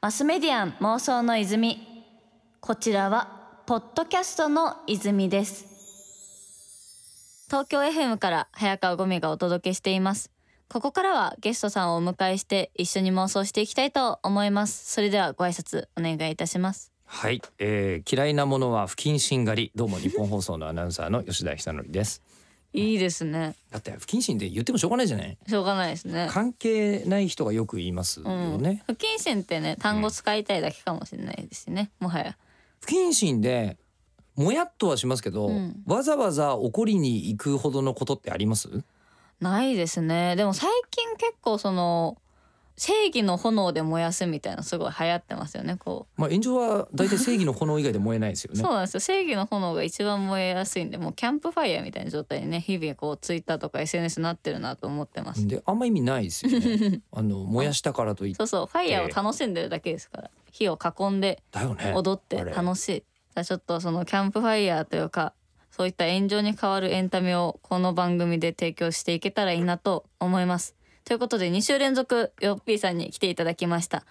マスメディアン妄想の泉。こちらはポッドキャストの泉です。東京 FM から早川ゴミがお届けしています。ここからはゲストさんをお迎えして一緒に妄想していきたいと思います。それではご挨拶お願いいたします。はい、えー、嫌いなものは不謹慎狩り。どうも日本放送のアナウンサーの吉田久典です。い。いですね。だって不謹慎って言ってもしょうがないじゃない？しょうがないですね。関係ない人がよく言いますよね、不謹慎ってね単語使いたいだけかもしれないですね、もはや。不謹慎でもやっとはしますけど、うん。わざわざ怒りに行くほどのことってあります？ないですね。でも最近結構その正義の炎で燃やすみたいなすごい流行ってますよねこまあ炎上は大体正義の炎以外で燃えないですよう、ね。そうなんですよ。正義の炎が一番燃えやすいんでもうキャンプファイヤーみたいな状態にね日々こうツイッターとか SNS になってるなと思ってます。であんま意味ないですよね。あの燃やしたからといって。そうそうファイヤーを楽しんでるだけですから。火を囲んで踊って楽しい。じゃあちょっとそのキャンプファイヤーというかそういった炎上に変わるエンタメをこの番組で提供していけたらいいなと思いますということで2週連続よっぴーさんに来ていただきました。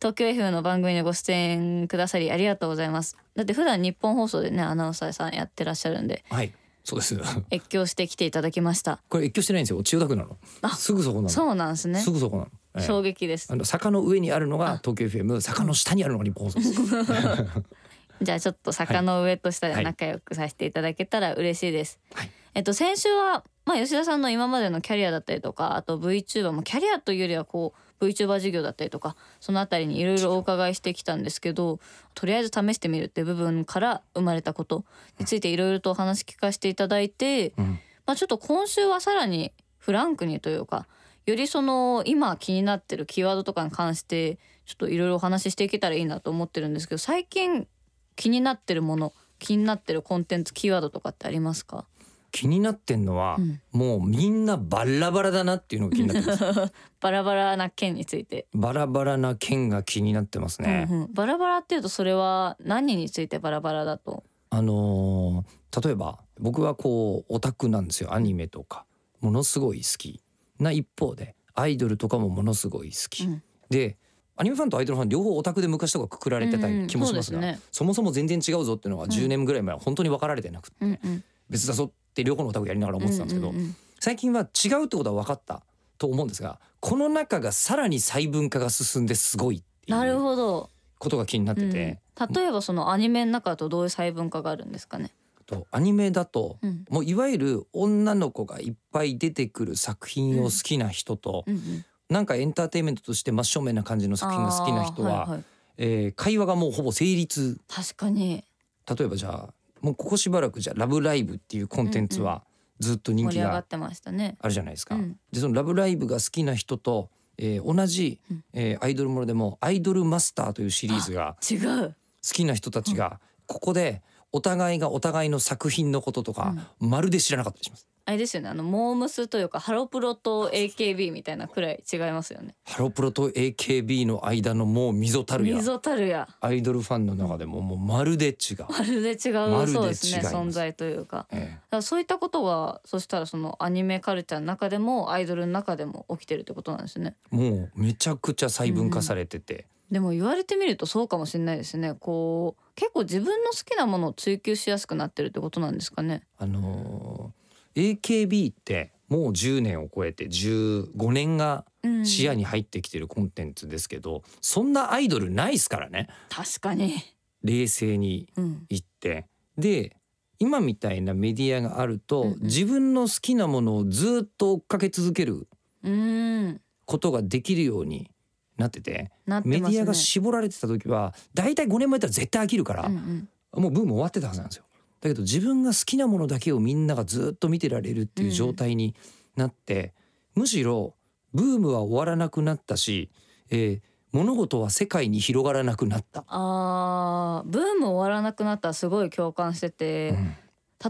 東京 F の番組にご出演くださりありがとうございます。だって普段日本放送でねアナウンサーさんやってらっしゃるんではい。そうです。越境してきていただきました。これ越境してないんですよ。千代田区なの。あすぐそこなの。そうなんですね。すぐそこなの、ええ。衝撃です。あの坂の上にあるのが東京 FM 坂の下にあるのが日本放送です。じゃあちょっと坂の上と下ではい。仲良くさせていただけたら嬉しいです。はい。えっと先週はまあ吉田さんの今までのキャリアだったりとかあと VTuber もキャリアというよりはこう VTuber 事業だったりとかそのあたりにいろいろお伺いしてきたんですけどとりあえず試してみるって部分から生まれたことについていろいろとお話聞かせていただいて、うん。まあちょっと今週はさらにフランクにというかよりその今気になってるキーワードとかに関してちょっといろいろお話ししていけたらいいなと思ってるんですけど最近気になってるもの気になってるコンテンツキーワードとかってありますか？気になってんのは、うん。もうみんなバラバラだなっていうのが気になってます。バラバラな件について、バラバラな件が気になってますね、うんうん。バラバラっていうとそれは何についてバラバラだと？あのー例えば僕はこうオタクなんですよ。アニメとか。ものすごい好きな一方で。アイドルとかもものすごい好き、うん。でアニメファンとアイドルファン両方オタクで昔とかくくられてた気もしますが、うんうんそうですね。そもそも全然違うぞっていうのが10年ぐらい前は本当に分かられてなくて、うんうん。別だぞって両方のオタクやりながら思ってたんですけど、最近は違うってことは分かったと思うんですがこの中がさらに細分化が進んですごいっていなるうほど、ことが気になってて、うん、例えばそのアニメの中だとどういう細分化があるんですかね、とアニメだとうん。もういわゆる女の子がいっぱい出てくる作品を好きな人と、うんうん、なんかエンターテインメントとして真正面な感じの作品が好きな人は、あーいい。えー会話がもうほぼ成立。確かに。例えばじゃあもうここしばらくじゃあ「ラブライブ!」っていうコンテンツはずっと人気が盛り上がってましたねあるじゃないですか。うんでその「ラブライブ!」が好きな人と、えー同じ、うんえーアイドルものでも「アイドルマスター」というシリーズが違う好きな人たちがここでお互いがお互いの作品のこととか、まるで知らなかったりします。あれですよね。あのモームスというかハロプロと AKB みたいなくらい違いますよね。ハロプロと AKB の間のもう溝たるや。溝たるや。アイドルファンの中でももうまるで違う。まるで違うまるでそうです。ね存在というか。えだからそういったことはそしたらそのアニメカルチャーの中でもアイドルの中でも起きてるってことなんですね。えもうめちゃくちゃ細分化されてて、でも言われてみるとそうかもしれないですね。こう結構自分の好きなものを追求しやすくなってるってことなんですかね。あのー AKB ってもう10年を超えて15年がうん視野に入ってきてるコンテンツですけど、そんなアイドルないっすからね。確かに。冷静にうん言って。で今みたいなメディアがあると、うんうん。自分の好きなものをずっと追っかけ続けるうん。ことができるようになっててね。メディアが絞られてた時は大体5年前やったら絶対飽きるから、うんうん。もうブーム終わってたはずなんですよ。だけど自分が好きなものだけをみんながずっと見てられるっていう状態になって、むしろブームは終わらなくなったし、えー物事は世界に広がらなくなった。あーブーム終わらなくなったらすごい共感してて、うん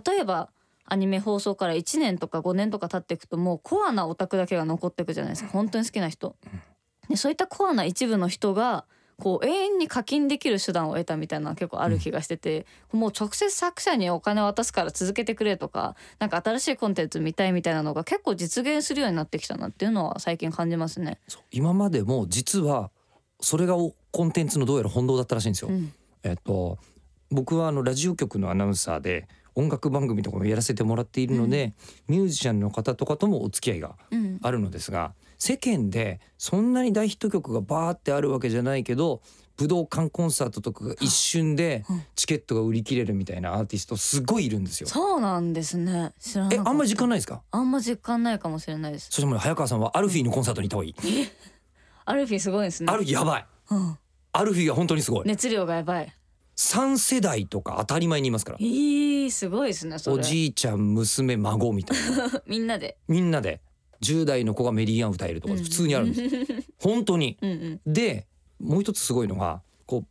例えばアニメ放送から1年とか5年とか経っていくともうコアなオタクだけが残っていくじゃないですか本当に好きな人。でそういったコアな一部の人がこう永遠に課金できる手段を得たみたいな結構ある気がしてて、もう直接作者にお金を渡すから続けてくれとかなんか新しいコンテンツ見たいみたいなのが結構実現するようになってきたなっていうのは最近感じますね。そう今までも実はそれがおコンテンツのどうやら本当だったらしいんですよ。うんえっと僕はあのラジオ局のアナウンサーで音楽番組とかもやらせてもらっているので、ミュージシャンの方とかともお付き合いがうんあるのですが世間でそんなに大ヒット曲がバーってあるわけじゃないけど武道館コンサートとかが一瞬でうん。チケットが売り切れるみたいなアーティストすごいいるんですよ。そうなんですね。知らなかった。えあんまり実感ないですか？あんま実感ないかもしれないです。そしてもう早川さんはアルフィーのコンサートに行った方がいい。アルフィーすごいですね。アルフィーやばい。うん、アルフィーが本当にすごい。熱量がやばい。三世代とか当たり前にいますから。え。ー、すごいですねそおれじいちゃん娘孫みたいな。みんなで。みんなで10代の子がメリーアン歌えるとかうん。普通にあるんです、本当に。うんうん。でもう一つすごいのがこ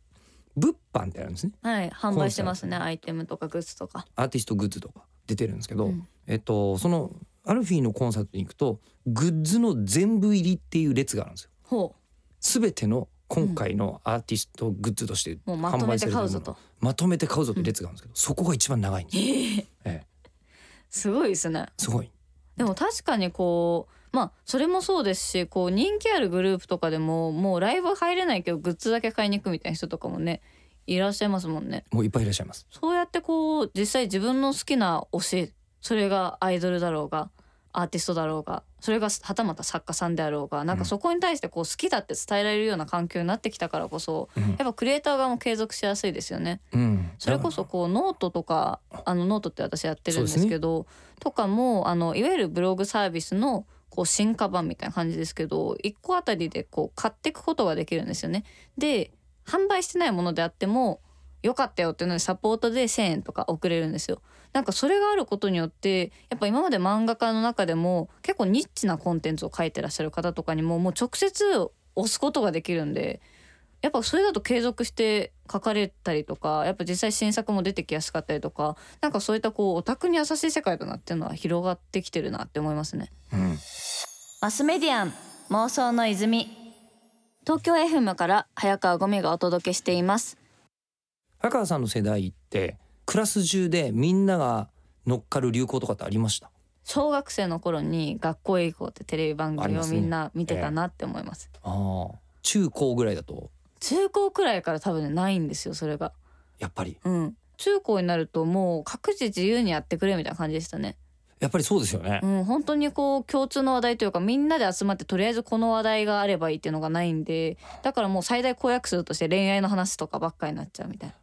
う物販ってあるんですね。はい販売してますねアイテムとかグッズとか。アーティストグッズとか出てるんですけど、うん。えっとそのアルフィーのコンサートに行くとグッズの全部入りっていう列があるんですよ。ほ全ての今回のアーティストグッズとしてうもうまとめて買うぞと。まとめて買うぞって列があるんですけど、そこが一番長いんですよ、ええ、すごいですね。すごいでも確かにこうまあそれもそうですしこう人気あるグループとかでももうライブ入れないけどグッズだけ買いに行くみたいな人とかもねいらっしゃいますもんね。もういっぱいいらっしゃいます。そうやってこう実際自分の好きな推しそれがアイドルだろうがアーティストだろうがそれがはたまた作家さんであろうがなんかそこに対してこう好きだって伝えられるような環境になってきたからこそうんやっぱクリエイター側も継続しやすいですよね。うんそれこそこうノートとかあのノートって私やってるんですけどとかもあのいわゆるブログサービスのこう進化版みたいな感じですけど1個あたりでこう買っていくことができるんですよね。で販売してないものであっても良かったよっていうのでサポートで1,000円とか送れるんですよ。なんかそれがあることによってやっぱ今まで漫画家の中でも結構ニッチなコンテンツを書いてらっしゃる方とかにももう直接押すことができるんでやっぱそれだと継続して書かれたりとかやっぱ実際新作も出てきやすかったりとかなんかそういったこうオタクに優しい世界だなっていうのは広がってきてるなって思いますね。うんマスメディアン妄想の泉東京 FM から早川ゴミがお届けしています。早川さんの世代ってクラス中でみんなが乗っかる流行とかってありました？小学生の頃に学校へ行こうってテレビ番組をみんな見てたなって思います。ああ中高ぐらいだと？中高くらいから多分ねないんですよそれが。やっぱりうん。中高になるともう各自自由にやってくれみたいな感じでしたね。やっぱりそうですよね、うん、本当にこう共通の話題というかみんなで集まってとりあえずこの話題があればいいっていうのがないんでだからもう最大公約数として恋愛の話とかばっかりになっちゃうみたい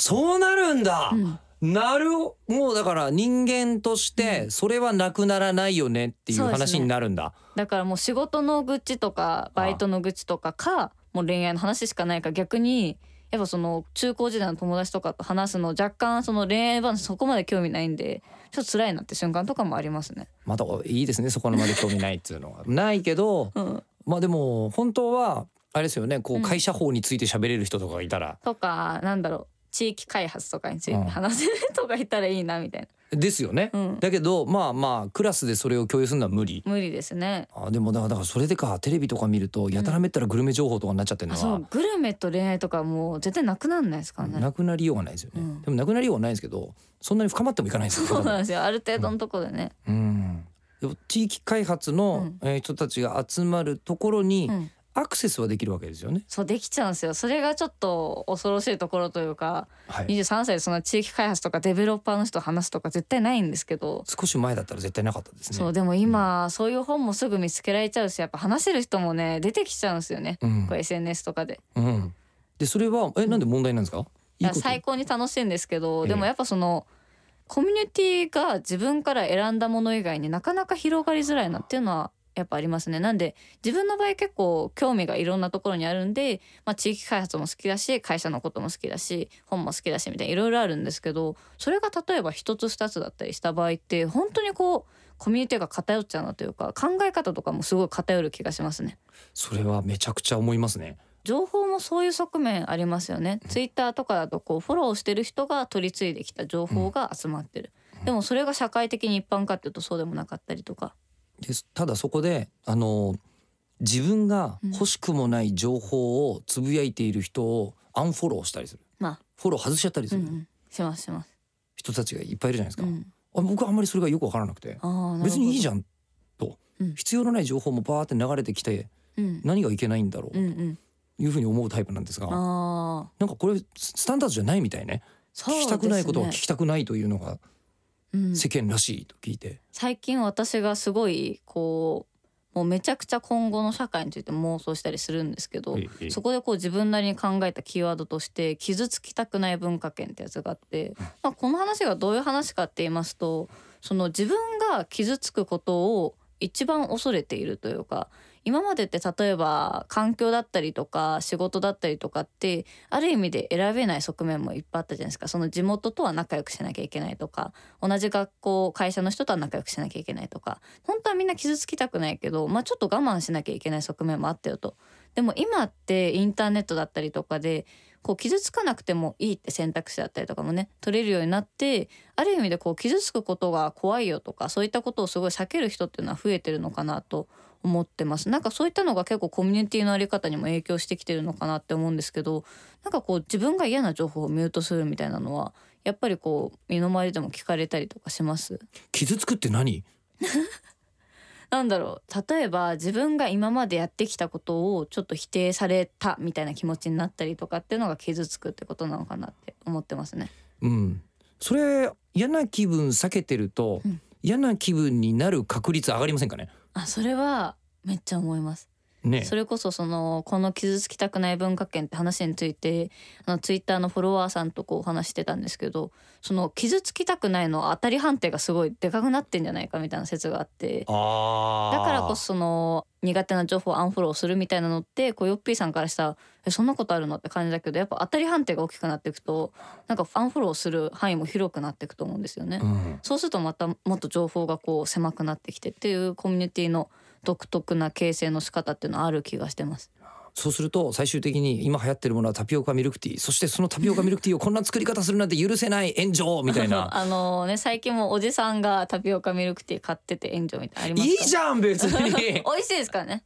そうなるんだ、な。るほもうだから人間としてそれはなくならないよねっていう話になるんだ、だからもう仕事の愚痴とかバイトの愚痴とかかもう恋愛の話しかないか逆にやっぱその中高時代の友達とかと話すの若干その恋愛話そこまで興味ないんでちょっと辛いなって瞬間とかもありますね。またいいですねそこまで興味ないっていうのは。ないけどうん、まあでも本当はあれですよねこううん。会社法について喋れる人とかがいたら、とかなんだろう地域開発とかについてうん。話せる人がいたらいいなみたいですよね、な。うん、だけどまあまあクラスでそれを共有するのは無理。無理ですね。あでもだからそれでかテレビとか見るとやたらめったらグルメ情報とかになっちゃってるのは、うグルメと恋愛とかもう絶対なくなんないですからね。なくなりようがないですよね、うん。でもなくなりようがないですけどそんなに深まってもいかないんですよ。そうなんですよ。ある程度のところでね。うん。地域開発の人たちが集まるところにうんアクセスはできるわけですよね。そうできちゃうんですよ。それがちょっと恐ろしいところというかはい、23歳でそんな地域開発とかデベロッパーの人と話すとか絶対ないんですけど、少し前だったら絶対なかったですね。そうでも今、そういう本もすぐ見つけられちゃうしやっぱ話せる人もね出てきちゃうんですよね、うん。こう SNS とかで。うん、でそれはえなんで問題なんですか？いや最高に楽しいんですけど、ええ。でもやっぱそのコミュニティが自分から選んだもの以外になかなか広がりづらいなっていうのはやっぱありますねなんで自分の場合結構興味がいろんなところにあるんで、まあ、地域開発も好きだし会社のことも好きだし本も好きだしみたいないろいろあるんですけどそれが例えば一つ二つだったりした場合って本当にこうコミュニティが偏っちゃうなというか考え方とかもすごい偏る気がしますね。それはめちゃくちゃ思いますね。情報もそういう側面ありますよね。ツイッターとかだとこうフォローしてる人が取り継いできた情報が集まってる。でもそれが社会的に一般かっていうとそうでもなかったりとか。です。ただそこであの自分が欲しくもない情報をつぶやいている人をアンフォローしたりする。まあ。フォロー外しちゃったりする。うんうん。しますします。人たちがいっぱいいるじゃないですか、うん、あ僕はあんまりそれがよく分からなくて。別にいいじゃん。と、うん。必要のない情報もバーって流れてきてうん。何がいけないんだろう。というふうに思うタイプなんですが、ああなんかこれススタンダードじゃないみたいね。ね。聞きたくないことは聞きたくないというのがうん世間らしいと聞いて、最近私がすごいこうもうめちゃくちゃ今後の社会について妄想したりするんですけど、ええ。そこでこう自分なりに考えたキーワードとして傷つきたくない文化圏ってやつがあって、まあ、この話がどういう話かって言いますとその自分が傷つくことを一番恐れているというか今までって例えば環境だったりとか仕事だったりとかってある意味で選べない側面もいっぱいあったじゃないですかその地元とは仲良くしなきゃいけないとか同じ学校会社の人とは仲良くしなきゃいけないとか本当はみんな傷つきたくないけど、まあ、ちょっと我慢しなきゃいけない側面もあったよと。でも今ってインターネットだったりとかでこう傷つかなくてもいいって選択肢だったりとかもね取れるようになってある意味でこう傷つくことが怖いよとかそういったことをすごい避ける人っていうのは増えてるのかなと思ってます。なんかそういったのが結構コミュニティのあり方にも影響してきてるのかなって思うんですけどなんかこう自分が嫌な情報をミュートするみたいなのはやっぱりこう身の回りでも聞かれたりとかします？傷つくって何？なんだろう。例えば自分が今までやってきたことをちょっと否定されたみたいな気持ちになったりとかっていうのが傷つくってことなのかなって思ってますね。うん。それ嫌な気分避けてると、うん。嫌な気分になる確率上がりませんかね？あそれはめっちゃ思います。ね。それこそそのこの傷つきたくない文化圏って話についてあのツイッターのフォロワーさんとこうお話してたんですけどその傷つきたくないの当たり判定がすごいでかくなってんじゃないかみたいな説があってだからこそその苦手な情報をアンフォローするみたいなのってこうヨッピーさんからしたらえそんなことあるのって感じだけどやっぱ当たり判定が大きくなっていくとなんかアンフォローする範囲も広くなっていくと思うんですよね。うん。そうするとまたもっと情報がこう狭くなってきてっていうコミュニティの独特な形成の仕方っていうのはある気がしてます。そうすると最終的に今流行ってるものはタピオカミルクティーそしてそのタピオカミルクティーをこんな作り方するなんて許せない炎上みたいな。あのね最近もおじさんがタピオカミルクティー買ってて炎上みたいな。のありますいいかじゃん別に。美味しいですからね。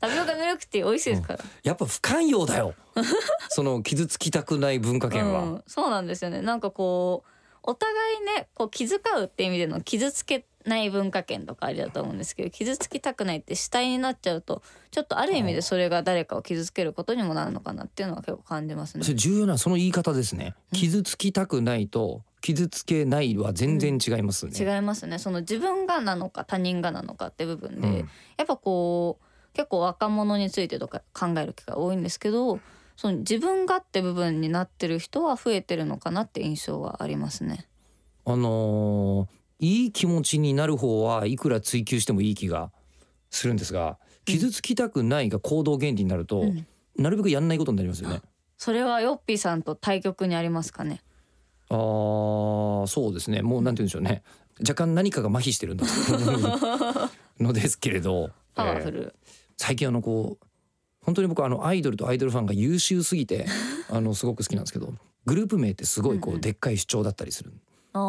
タピオカミルクティー美味しいですから。やっぱ不寛容だよ。その傷つきたくない文化圏は、うん、そうなんですよね。なんかこうお互いねこう気遣うって意味での傷つけない文化圏とかありだと思うんですけど傷つきたくないって主体になっちゃうとちょっとある意味でそれが誰かを傷つけることにもなるのかなっていうのは結構感じますね。そ。れ重要なその言い方ですね。傷つきたくないと傷つけないは全然違いますね、違いますね。その自分がなのか他人がなのかって部分で、うん。やっぱこう結構若者についてとか考える機会多いんですけどその自分がって部分になってる人は増えてるのかなって印象はありますね。あのーいい気持ちになる方はいくら追求してもいい気がするんですが傷つきたくないが行動原理になると、うんなるべくやんないことになりますよね。それはヨッピーさんと対局にありますかね？あーそうですねもうなんて言うんでしょうね若干何かが麻痺してるんだと思う のですけれどパワフえール。最近あのこう本当に僕あのアイドルとアイドルファンが優秀すぎてあのすごく好きなんですけどグループ名ってすごいこうでっかい主張だったりするんあ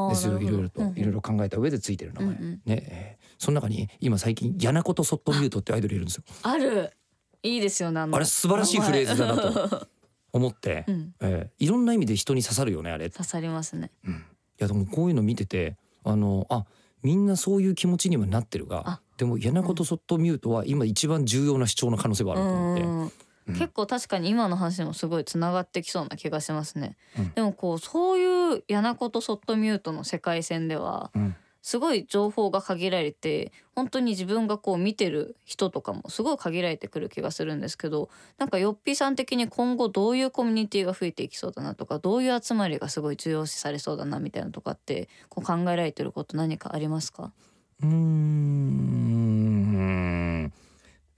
ですよいろいろといろいろ。ろ考えた上でついてる名前、うんうんねえーその中に今最近「やなことそっとミュート」ってアイドルいるんですよ。ある。いいですよね。あれ素晴らしいフレーズだなと。思って、うん、えーいろんな意味で人に刺さるよねあれ。刺さりますね。うん、いやでもこういうの見ててあのあみんなそういう気持ちにはなってるがあでも「やなことそっとミュート」は今一番重要な主張の可能性があると思って。結構確かに今の話にもすごいつながってきそうな気がしますね。うん。でもこうそういうやなことそっとミュートの世界線ではうん。すごい情報が限られて本当に自分がこう見てる人とかもすごい限られてくる気がするんですけどなんかよっぴーさん的に今後どういうコミュニティが増えていきそうだなとかどういう集まりがすごい重要視されそうだなみたいなのとかってこう考えられてること何かありますか？うーん。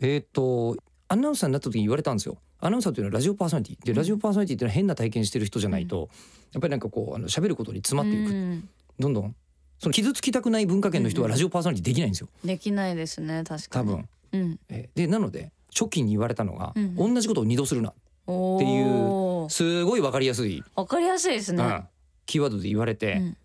えっ、とアナウンサーになった時に言われたんですよ。アナウンサーというのはラジオパーソナリティ。でラジオパーソナリティっていうのは変な体験してる人じゃないと、やっぱりなんかこうあの喋ることに詰まっていく、うんどんどん。その傷つきたくない文化圏の人はラジオパーソナリティできないんですよ。できないですね確かに。多分。うん、えーでなので初期に言われたのが、うん。同じことを二度するな。おっていうー。すごいわかりやすい、わかりやすいですね。うん。キーワードで言われて、うん。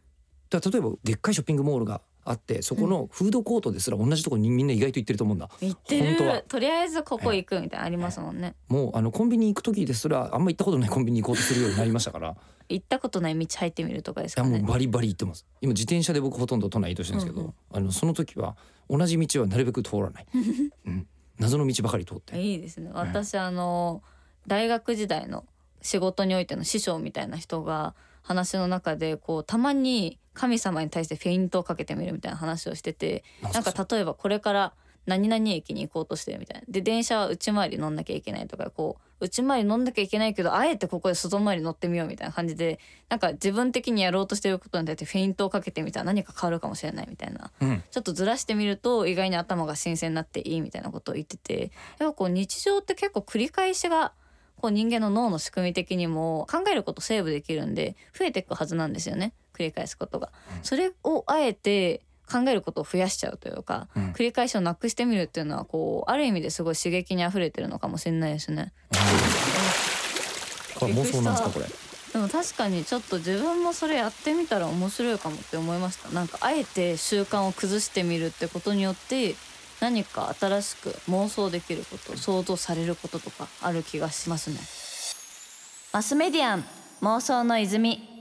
だ例えばでっかいショッピングモールがあってそこのフードコートですら同じところにみんな意外と行ってると思うんだ。行って本当は。るとりあえずここ行くみたいなのありますもんね。もうあのコンビニ行く時ですらあんま行ったことないコンビニ行こうとするようになりましたから。行ったことない道入ってみるとかですいやもうバリバリ行ってます。今自転車で僕ほとんど都内移動してるんですけど、うんうん。あのその時は同じ道はなるべく通らない、うん、謎の道ばかり通って。いいですね。私あの大学時代の仕事においての師匠みたいな人が話の中でこうたまに神様に対してフェイントをかけてみるみたいな話をしててなんか例えばこれから何々駅に行こうとしてるみたいな。で電車は内回り乗んなきゃいけないとかこう内回り乗んなきゃいけないけどあえてここで外回り乗ってみようみたいな感じでなんか自分的にやろうとしてることに対してフェイントをかけてみたら何か変わるかもしれないみたいな。うん。ちょっとずらしてみると意外に頭が新鮮になっていいみたいなことを言ってて。やっぱこう日常って結構繰り返しがこう人間の脳の仕組み的にも考えることセーブできるんで増えていくはずなんですよね繰り返すことが。それをあえて考えることを増やしちゃうというか、うん。繰り返しをなくしてみるっていうのはこうある意味ですごい刺激にあふれてるのかもしれないですね。これ妄想なんですかこれ。でも確かにちょっと自分もそれやってみたら面白いかもって思いました。なんかあえて習慣を崩してみるってことによって何か新しく妄想できること想像されることとかある気がしますね。マスメディアン妄想の泉。